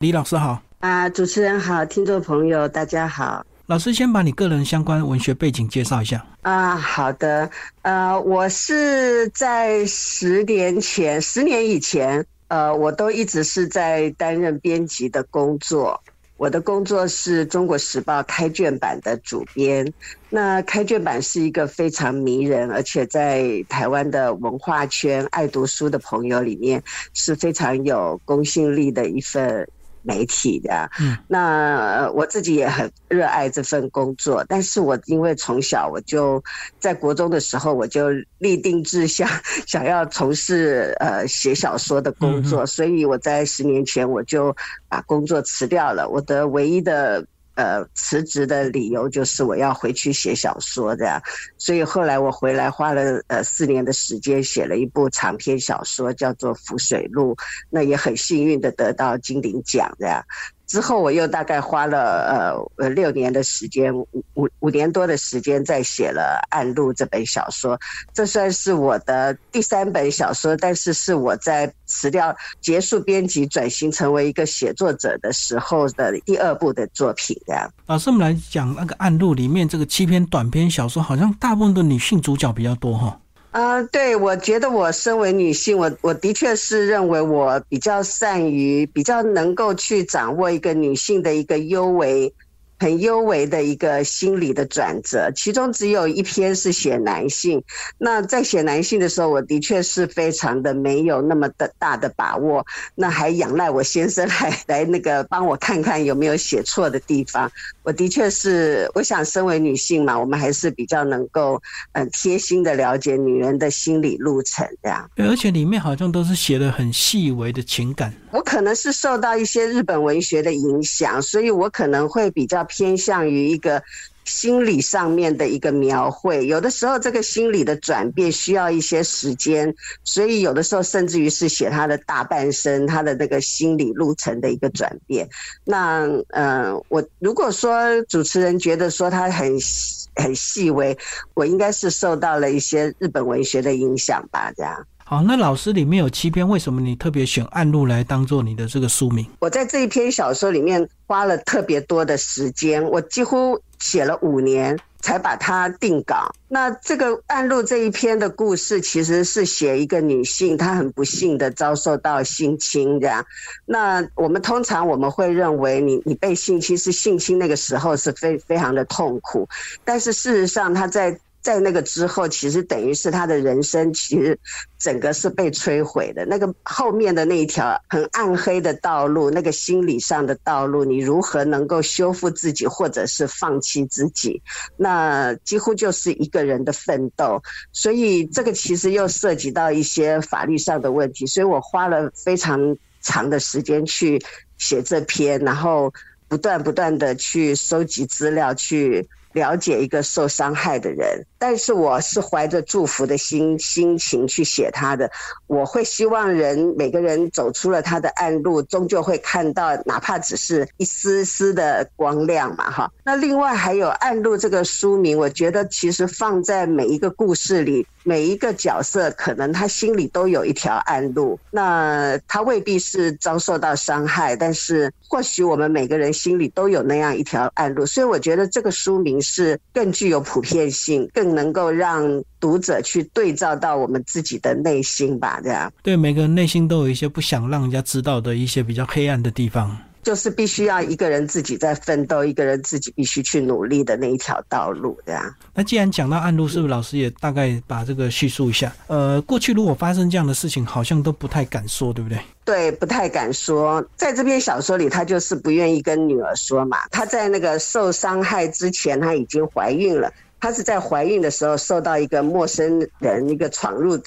李老师好。啊，主持人好，听众朋友大家好。老师先把你个人相关文学背景介绍一下。啊，好的。呃，我是在十年前，十年以前，呃，我都一直是在担任编辑的工作。我的工作是中国时报开卷版的主编。那开卷版是一个非常迷人，而且在台湾的文化圈爱读书的朋友里面是非常有公信力的一份。媒体的，那我自己也很热爱这份工作，但是我因为从小我就在国中的时候我就立定志向，想要从事呃写小说的工作，所以我在十年前我就把工作辞掉了。我的唯一的。呃，辞职的理由就是我要回去写小说的，所以后来我回来花了呃四年的时间写了一部长篇小说，叫做《浮水路》，那也很幸运的得到金鼎奖的。之后我又大概花了呃呃六年的时间，五五五年多的时间，在写了《暗路》这本小说。这算是我的第三本小说，但是是我在辞掉、结束编辑、转型成为一个写作者的时候的第二部的作品。这样，老师，我们来讲那个《暗路》里面这个七篇短篇小说，好像大部分的女性主角比较多哈。啊，对，我觉得我身为女性，我我的确是认为我比较善于，比较能够去掌握一个女性的一个优为。很幽微的一个心理的转折，其中只有一篇是写男性。那在写男性的时候，我的确是非常的没有那么的大的把握，那还仰赖我先生 来来那个帮我看看有没有写错的地方。我的确是，我想身为女性嘛，我们还是比较能够嗯贴心的了解女人的心理路程这样。对，而且里面好像都是写的很细微的情感。我可能是受到一些日本文学的影响，所以我可能会比较。偏向于一个心理上面的一个描绘，有的时候这个心理的转变需要一些时间，所以有的时候甚至于是写他的大半生，他的那个心理路程的一个转变。那嗯，我如果说主持人觉得说他很很细微，我应该是受到了一些日本文学的影响吧，这样。好，那老师里面有七篇，为什么你特别选《暗路》来当做你的这个书名？我在这一篇小说里面花了特别多的时间，我几乎写了五年才把它定稿。那这个《暗路》这一篇的故事，其实是写一个女性，她很不幸的遭受到性侵这样。那我们通常我们会认为，你你被性侵是性侵那个时候是非非常的痛苦，但是事实上她在。在那个之后，其实等于是他的人生，其实整个是被摧毁的。那个后面的那一条很暗黑的道路，那个心理上的道路，你如何能够修复自己，或者是放弃自己？那几乎就是一个人的奋斗。所以这个其实又涉及到一些法律上的问题。所以我花了非常长的时间去写这篇，然后不断不断的去收集资料去。了解一个受伤害的人，但是我是怀着祝福的心心情去写他的。我会希望人每个人走出了他的暗路，终究会看到哪怕只是一丝丝的光亮嘛，哈。那另外还有《暗路》这个书名，我觉得其实放在每一个故事里。每一个角色可能他心里都有一条暗路，那他未必是遭受到伤害，但是或许我们每个人心里都有那样一条暗路，所以我觉得这个书名是更具有普遍性，更能够让读者去对照到我们自己的内心吧，这样。对，每个人内心都有一些不想让人家知道的一些比较黑暗的地方。就是必须要一个人自己在奋斗，一个人自己必须去努力的那一条道路，这样。那既然讲到暗路，是不是老师也大概把这个叙述一下？呃，过去如果发生这样的事情，好像都不太敢说，对不对？对，不太敢说。在这篇小说里，他就是不愿意跟女儿说嘛。他在那个受伤害之前，他已经怀孕了。他是在怀孕的时候受到一个陌生人一个闯入。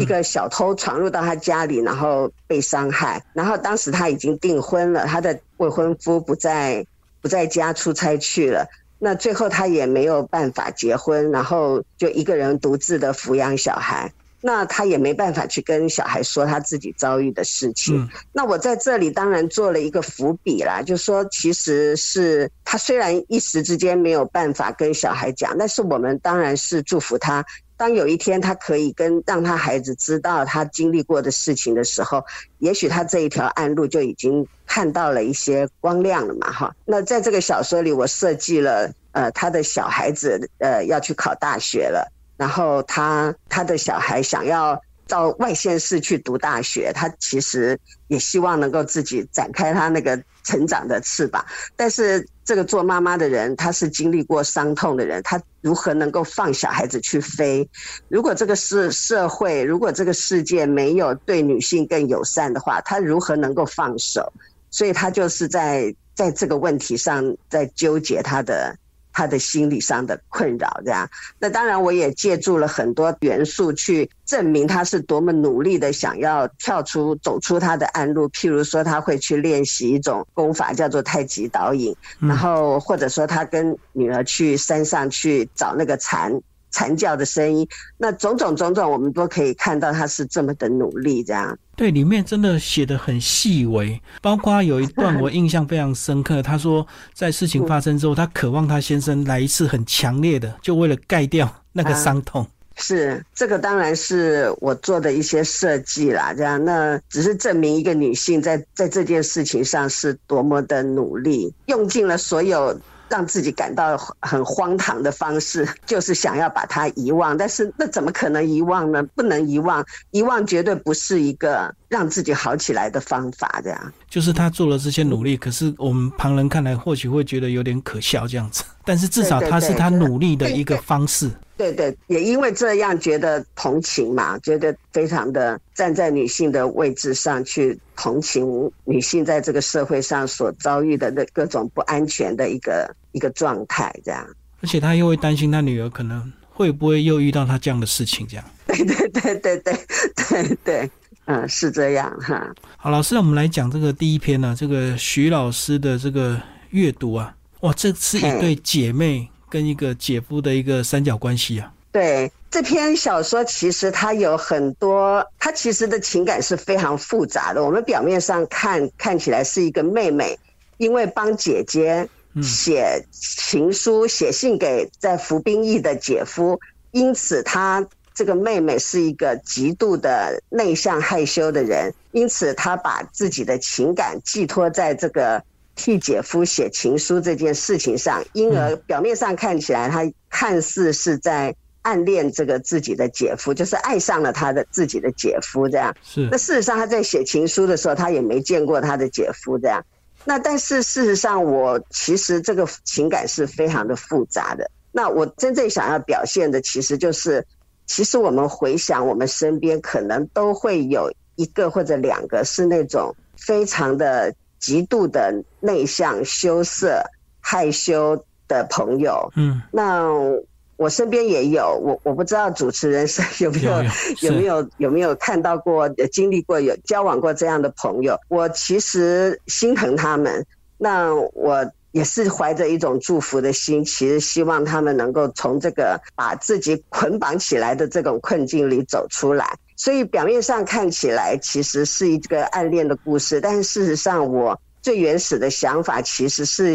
一个小偷闯入到他家里，然后被伤害。然后当时他已经订婚了，他的未婚夫不在不在家出差去了。那最后他也没有办法结婚，然后就一个人独自的抚养小孩。那他也没办法去跟小孩说他自己遭遇的事情。那我在这里当然做了一个伏笔啦，就说其实是他虽然一时之间没有办法跟小孩讲，但是我们当然是祝福他。当有一天他可以跟让他孩子知道他经历过的事情的时候，也许他这一条暗路就已经看到了一些光亮了嘛，哈。那在这个小说里，我设计了，呃，他的小孩子，呃，要去考大学了，然后他他的小孩想要。到外县市去读大学，他其实也希望能够自己展开他那个成长的翅膀。但是这个做妈妈的人，他是经历过伤痛的人，他如何能够放小孩子去飞？如果这个是社会，如果这个世界没有对女性更友善的话，他如何能够放手？所以他就是在在这个问题上在纠结他的。他的心理上的困扰，这样，那当然我也借助了很多元素去证明他是多么努力的想要跳出、走出他的暗路。譬如说，他会去练习一种功法，叫做太极导引，然后或者说他跟女儿去山上去找那个禅。惨叫的声音，那种种种种，我们都可以看到他是这么的努力，这样。对，里面真的写的很细微，包括有一段我印象非常深刻。他说，在事情发生之后，他渴望他先生来一次很强烈的，就为了盖掉那个伤痛。是，这个当然是我做的一些设计啦，这样。那只是证明一个女性在在这件事情上是多么的努力，用尽了所有。让自己感到很荒唐的方式，就是想要把它遗忘。但是那怎么可能遗忘呢？不能遗忘，遗忘绝对不是一个让自己好起来的方法。这样，就是他做了这些努力，可是我们旁人看来或许会觉得有点可笑这样子。但是至少他是他努力的一个方式。对对，也因为这样觉得同情嘛，觉得非常的站在女性的位置上去同情女性在这个社会上所遭遇的那各种不安全的一个一个状态，这样。而且他又会担心他女儿可能会不会又遇到他这样的事情，这样。对对对对对对对，嗯，是这样哈。好，老师，我们来讲这个第一篇呢，这个徐老师的这个阅读啊，哇，这是一对姐妹。跟一个姐夫的一个三角关系啊，对这篇小说其实它有很多，它其实的情感是非常复杂的。我们表面上看看起来是一个妹妹，因为帮姐姐写情书、写信给在服兵役的姐夫，因此她这个妹妹是一个极度的内向害羞的人，因此她把自己的情感寄托在这个。替姐夫写情书这件事情上，因而表面上看起来，他看似是在暗恋这个自己的姐夫，就是爱上了他的自己的姐夫这样。是。那事实上，他在写情书的时候，他也没见过他的姐夫这样。那但是事实上，我其实这个情感是非常的复杂的。那我真正想要表现的，其实就是，其实我们回想我们身边，可能都会有一个或者两个是那种非常的。极度的内向、羞涩、害羞的朋友，嗯，那我身边也有，我我不知道主持人是有没有有没有有没有看到过、经历过、有交往过这样的朋友。我其实心疼他们，那我也是怀着一种祝福的心，其实希望他们能够从这个把自己捆绑起来的这种困境里走出来。所以表面上看起来其实是一个暗恋的故事，但是事实上，我最原始的想法其实是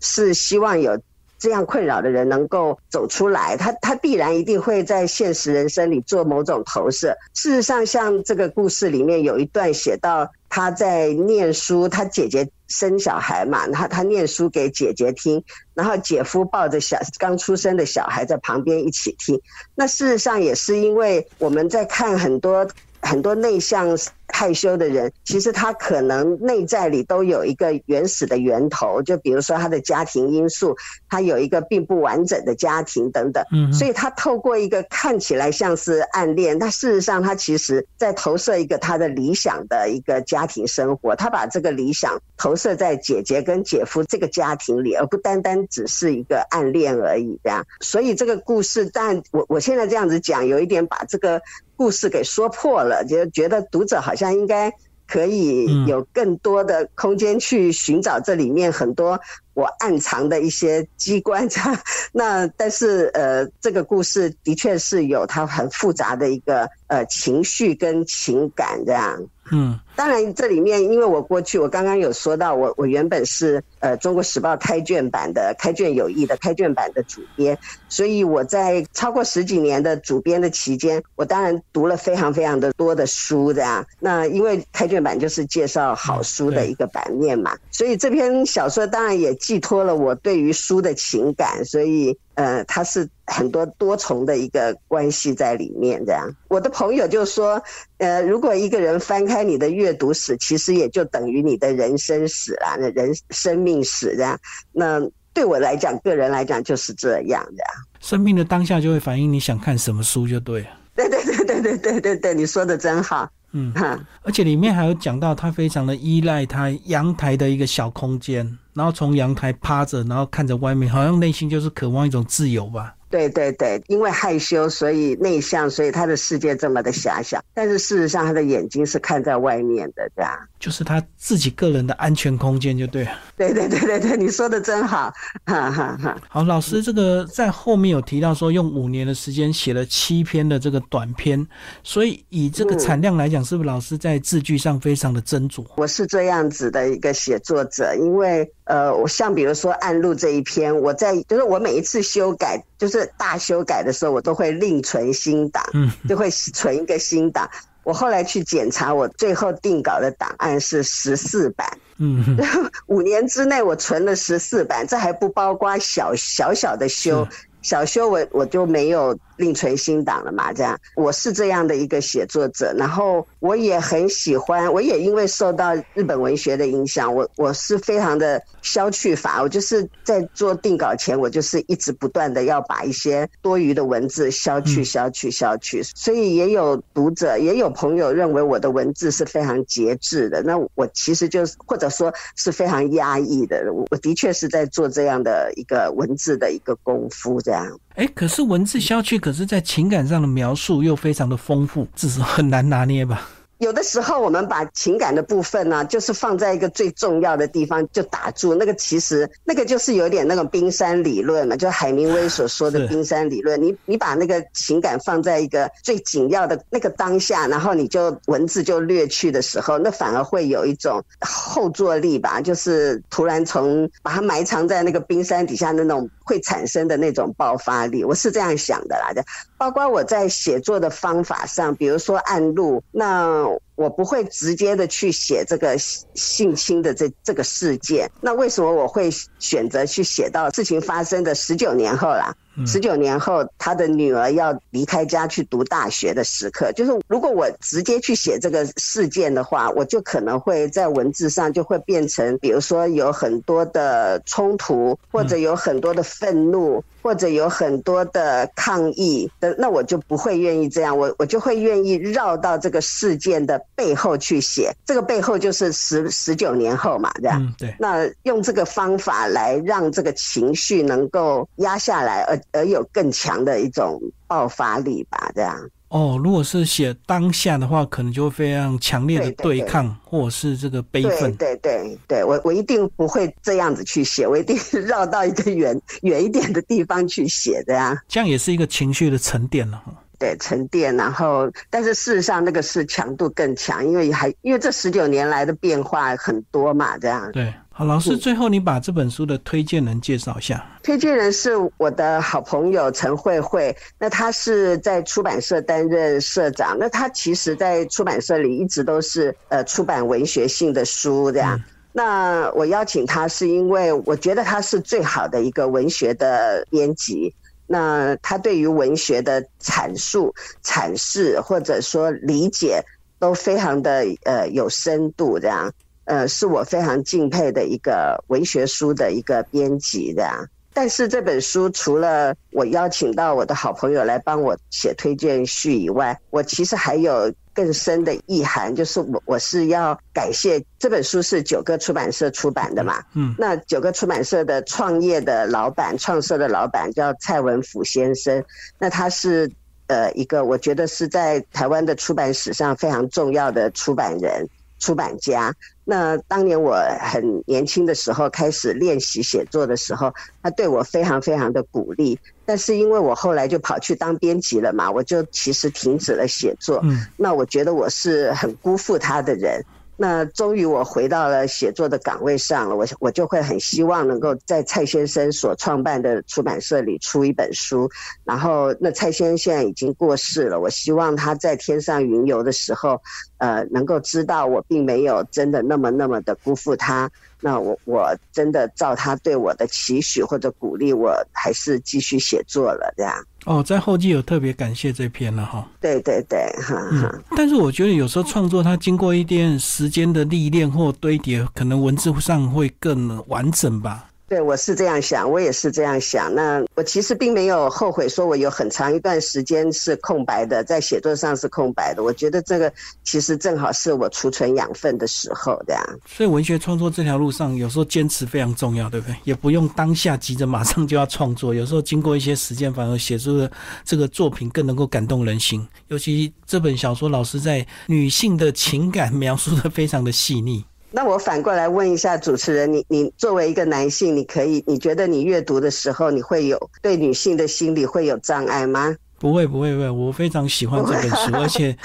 是希望有这样困扰的人能够走出来。他他必然一定会在现实人生里做某种投射。事实上，像这个故事里面有一段写到他在念书，他姐姐生小孩嘛，然后他念书给姐姐听，然后姐夫抱着小刚出生的小孩在旁边一起听。那事实上也是因为我们在看很多很多内向。害羞的人，其实他可能内在里都有一个原始的源头，就比如说他的家庭因素，他有一个并不完整的家庭等等。嗯，所以他透过一个看起来像是暗恋，但事实上他其实在投射一个他的理想的一个家庭生活，他把这个理想投射在姐姐跟姐夫这个家庭里，而不单单只是一个暗恋而已。这样，所以这个故事，但我我现在这样子讲，有一点把这个。故事给说破了，就觉得读者好像应该可以有更多的空间去寻找这里面很多我暗藏的一些机关。这 样那但是呃，这个故事的确是有它很复杂的一个呃情绪跟情感这样。嗯，当然这里面因为我过去我刚刚有说到，我我原本是呃中国时报开卷版的开卷有益的开卷版的主编，所以我在超过十几年的主编的期间，我当然读了非常非常的多的书这样。那因为开卷版就是介绍好书的一个版面嘛，所以这篇小说当然也寄托了我对于书的情感，所以。呃，它是很多多重的一个关系在里面，这样。我的朋友就说，呃，如果一个人翻开你的阅读史，其实也就等于你的人生史啊，那人生命史这样。那对我来讲，个人来讲就是这样的。生命的当下就会反映你想看什么书，就对了。对对对对对对对对，你说的真好。嗯哈，而且里面还有讲到他非常的依赖他阳台的一个小空间，然后从阳台趴着，然后看着外面，好像内心就是渴望一种自由吧。对对对，因为害羞，所以内向，所以他的世界这么的狭小。但是事实上，他的眼睛是看在外面的，这样。就是他自己个人的安全空间，就对了。对对对对对，你说的真好，哈哈哈。好，老师，这个在后面有提到说，用五年的时间写了七篇的这个短篇，所以以这个产量来讲，是不是老师在字句上非常的斟酌？我是这样子的一个写作者，因为呃，我像比如说《暗路》这一篇，我在就是我每一次修改，就是大修改的时候，我都会另存新档，嗯，就会存一个新档。我后来去检查，我最后定稿的档案是十四版。嗯，五年之内我存了十四版，这还不包括小小小的修。小修我我就没有另存新档了嘛，这样。我是这样的一个写作者，然后我也很喜欢，我也因为受到日本文学的影响，我我是非常的消去法，我就是在做定稿前，我就是一直不断的要把一些多余的文字消去、消去、消去，所以也有读者也有朋友认为我的文字是非常节制的，那我其实就是或者说是非常压抑的，我的确是在做这样的一个文字的一个功夫。这样，哎，可是文字消去，可是在情感上的描述又非常的丰富，这是很难拿捏吧？有的时候，我们把情感的部分呢，就是放在一个最重要的地方就打住。那个其实那个就是有点那种冰山理论嘛，就海明威所说的冰山理论。你你把那个情感放在一个最紧要的那个当下，然后你就文字就略去的时候，那反而会有一种后坐力吧，就是突然从把它埋藏在那个冰山底下那种会产生的那种爆发力。我是这样想的啦，就包括我在写作的方法上，比如说暗路那。Google. 我不会直接的去写这个性侵的这这个事件。那为什么我会选择去写到事情发生的十九年后啦？十九年后，他的女儿要离开家去读大学的时刻，就是如果我直接去写这个事件的话，我就可能会在文字上就会变成，比如说有很多的冲突，或者有很多的愤怒。或者有很多的抗议的，那我就不会愿意这样，我我就会愿意绕到这个事件的背后去写，这个背后就是十十九年后嘛，这样。对。那用这个方法来让这个情绪能够压下来，而而有更强的一种爆发力吧，这样。哦，如果是写当下的话，可能就会非常强烈的对抗，或者是这个悲愤。对对对，我我一定不会这样子去写，我一定绕到一个远远一点的地方去写的呀。这样也是一个情绪的沉淀了。对，沉淀，然后，但是事实上那个是强度更强，因为还因为这十九年来的变化很多嘛，这样。对。好，老师，最后你把这本书的推荐人介绍一下。推荐人是我的好朋友陈慧慧，那她是在出版社担任社长。那她其实，在出版社里一直都是呃出版文学性的书这样。那我邀请他是因为我觉得他是最好的一个文学的编辑。那他对于文学的阐述、阐释或者说理解都非常的呃有深度这样。呃，是我非常敬佩的一个文学书的一个编辑这样。但是这本书除了我邀请到我的好朋友来帮我写推荐序以外，我其实还有更深的意涵，就是我我是要感谢这本书是九个出版社出版的嘛。嗯。那九个出版社的创业的老板、创社的老板叫蔡文甫先生，那他是呃一个我觉得是在台湾的出版史上非常重要的出版人。出版家。那当年我很年轻的时候开始练习写作的时候，他对我非常非常的鼓励。但是因为我后来就跑去当编辑了嘛，我就其实停止了写作。嗯，那我觉得我是很辜负他的人。那终于我回到了写作的岗位上了，我我就会很希望能够在蔡先生所创办的出版社里出一本书。然后那蔡先生现在已经过世了，我希望他在天上云游的时候，呃，能够知道我并没有真的那么那么的辜负他。那我我真的照他对我的期许或者鼓励，我还是继续写作了这样。哦，在后记有特别感谢这篇了哈。对对对，哈哈。但是我觉得有时候创作它经过一点时间的历练或堆叠，可能文字上会更完整吧。对，我是这样想，我也是这样想。那我其实并没有后悔，说我有很长一段时间是空白的，在写作上是空白的。我觉得这个其实正好是我储存养分的时候，这样。所以文学创作这条路上，有时候坚持非常重要，对不对？也不用当下急着马上就要创作，有时候经过一些时间，反而写出的这个作品更能够感动人心。尤其这本小说，老师在女性的情感描述的非常的细腻。那我反过来问一下主持人，你你作为一个男性，你可以你觉得你阅读的时候，你会有对女性的心理会有障碍吗？不会不会不会，我非常喜欢这本书，而且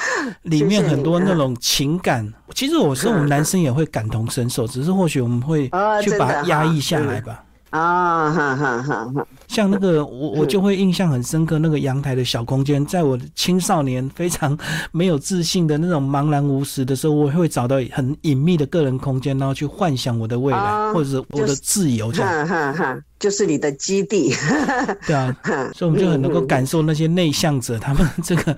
里面很多那种情感，其实我是我们男生也会感同身受，只是或许我们会去把它压抑下来吧。啊哈哈哈哈！像那个我我就会印象很深刻，那个阳台的小空间，在我青少年非常没有自信的那种茫然无识的时候，我会找到很隐秘的个人空间，然后去幻想我的未来，或者是我的自由，这样。哈哈，就是你的基地。对啊，所以我们就很能够感受那些内向者他们这个。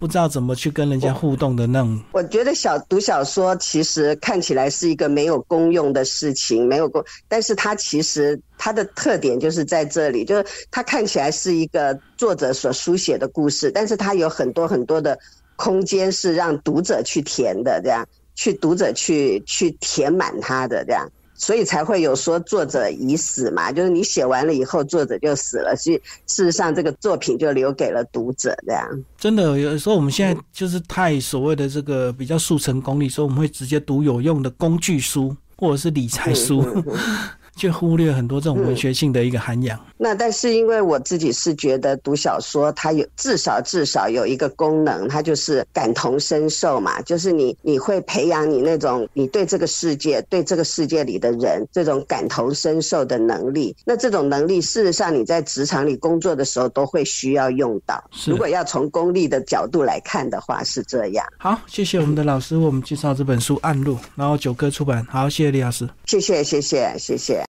不知道怎么去跟人家互动的那种。我觉得小读小说其实看起来是一个没有功用的事情，没有功，但是它其实它的特点就是在这里，就是它看起来是一个作者所书写的故事，但是它有很多很多的空间是让读者去填的，这样去读者去去填满它的这样。所以才会有说作者已死嘛，就是你写完了以后，作者就死了。所以事实上，这个作品就留给了读者这样。真的，有时候我们现在就是太所谓的这个比较速成功利，所以我们会直接读有用的工具书或者是理财书。却忽略很多这种文学性的一个涵养。那但是因为我自己是觉得读小说，它有至少至少有一个功能，它就是感同身受嘛，就是你你会培养你那种你对这个世界、对这个世界里的人这种感同身受的能力。那这种能力事实上你在职场里工作的时候都会需要用到。如果要从功利的角度来看的话，是这样。好，谢谢我们的老师为我们介绍这本书《暗路》，然后九哥出版。好，谢谢李老师。谢谢，谢谢，谢谢。